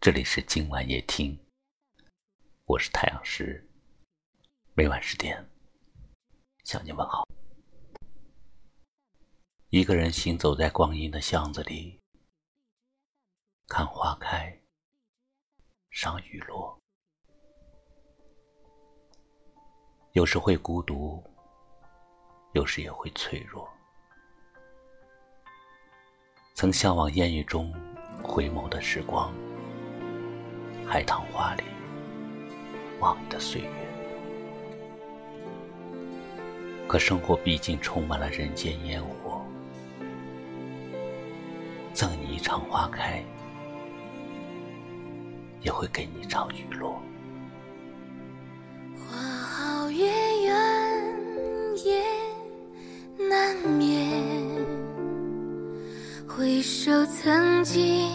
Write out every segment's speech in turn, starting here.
这里是今晚夜听，我是太阳石，每晚十点向你问好。一个人行走在光阴的巷子里，看花开，赏雨落，有时会孤独，有时也会脆弱。曾向往烟雨中回眸的时光。海棠花里，望你的岁月。可生活毕竟充满了人间烟火，赠你一场花开，也会给你一场雨落。花好月圆夜难眠，回首曾经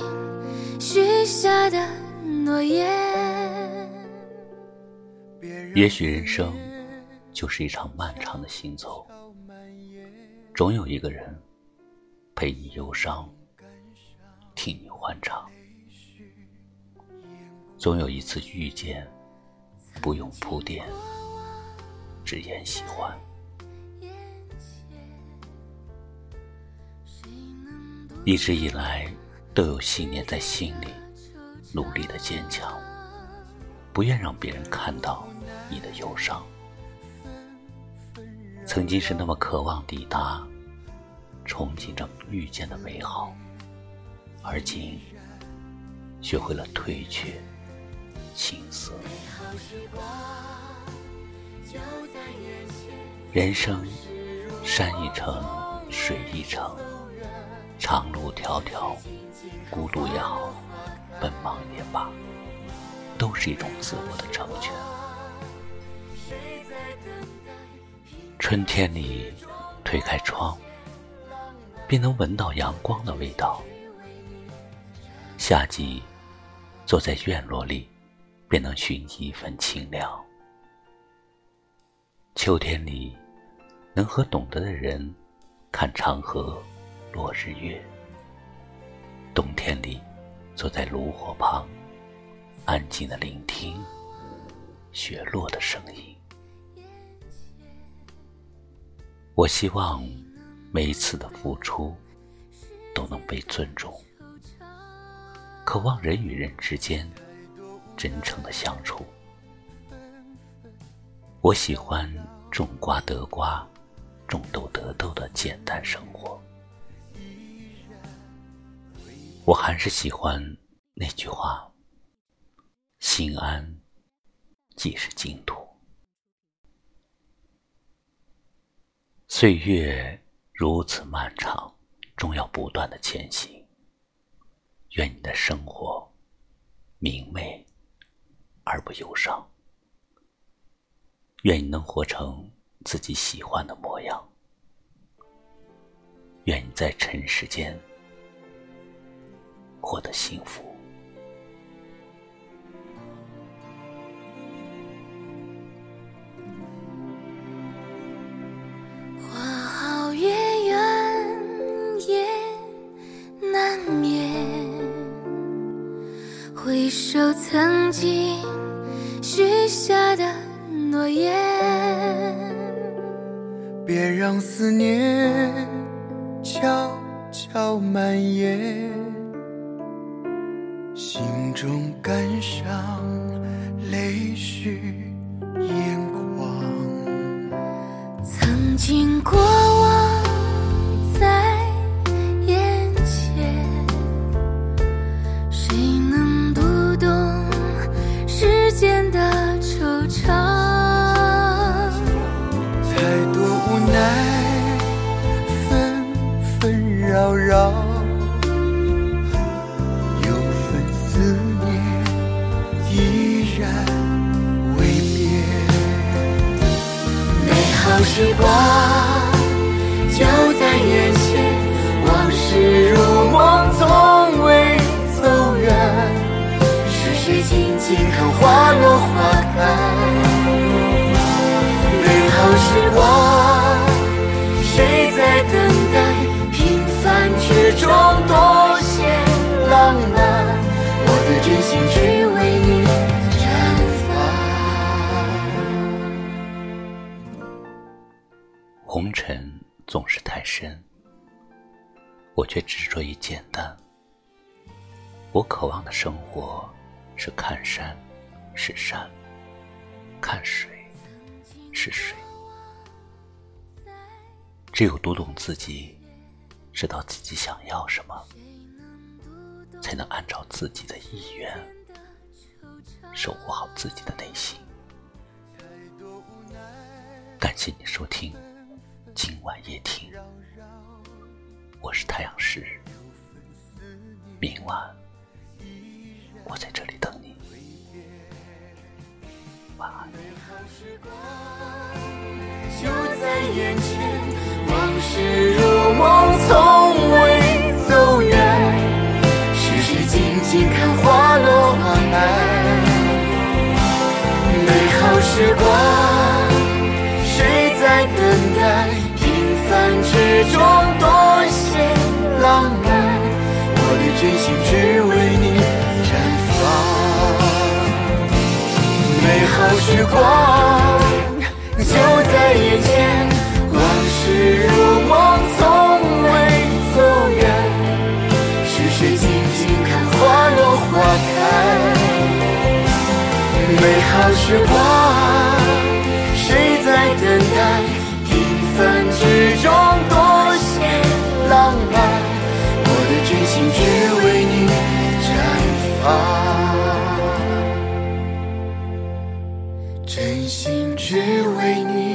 许下的。诺言。也许人生就是一场漫长的行走，总有一个人陪你忧伤，替你欢唱；总有一次遇见，不用铺垫，只言喜欢。一直以来都有信念在心里。努力的坚强，不愿让别人看到你的忧伤。曾经是那么渴望抵达，憧憬着遇见的美好，而今学会了退却、青涩。人生山一程，水一程，长路迢迢，孤独也好。奔忙也罢，都是一种自我的成全。春天里，推开窗，便能闻到阳光的味道；夏季，坐在院落里，便能寻一份清凉；秋天里，能和懂得的人看长河落日月；冬天里。坐在炉火旁，安静的聆听雪落的声音。我希望每一次的付出都能被尊重，渴望人与人之间真诚的相处。我喜欢种瓜得瓜，种豆得豆的简单生活。我还是喜欢那句话：“心安即是净土。”岁月如此漫长，终要不断的前行。愿你的生活明媚而不忧伤。愿你能活成自己喜欢的模样。愿你在尘世间。获得幸福。花好月圆夜难眠，回首曾经许下的诺言，别让思念悄悄蔓延。心中感伤，泪湿时光就在眼前，往事如梦，从未走远。是谁静静看花落花？总是太深，我却执着于简单。我渴望的生活是看山是山，看水是水。只有读懂自己，知道自己想要什么，才能按照自己的意愿守护好自己的内心。感谢你收听今晚夜听，我是太阳石，明晚我在这里等你，晚安。时光。真心只为你。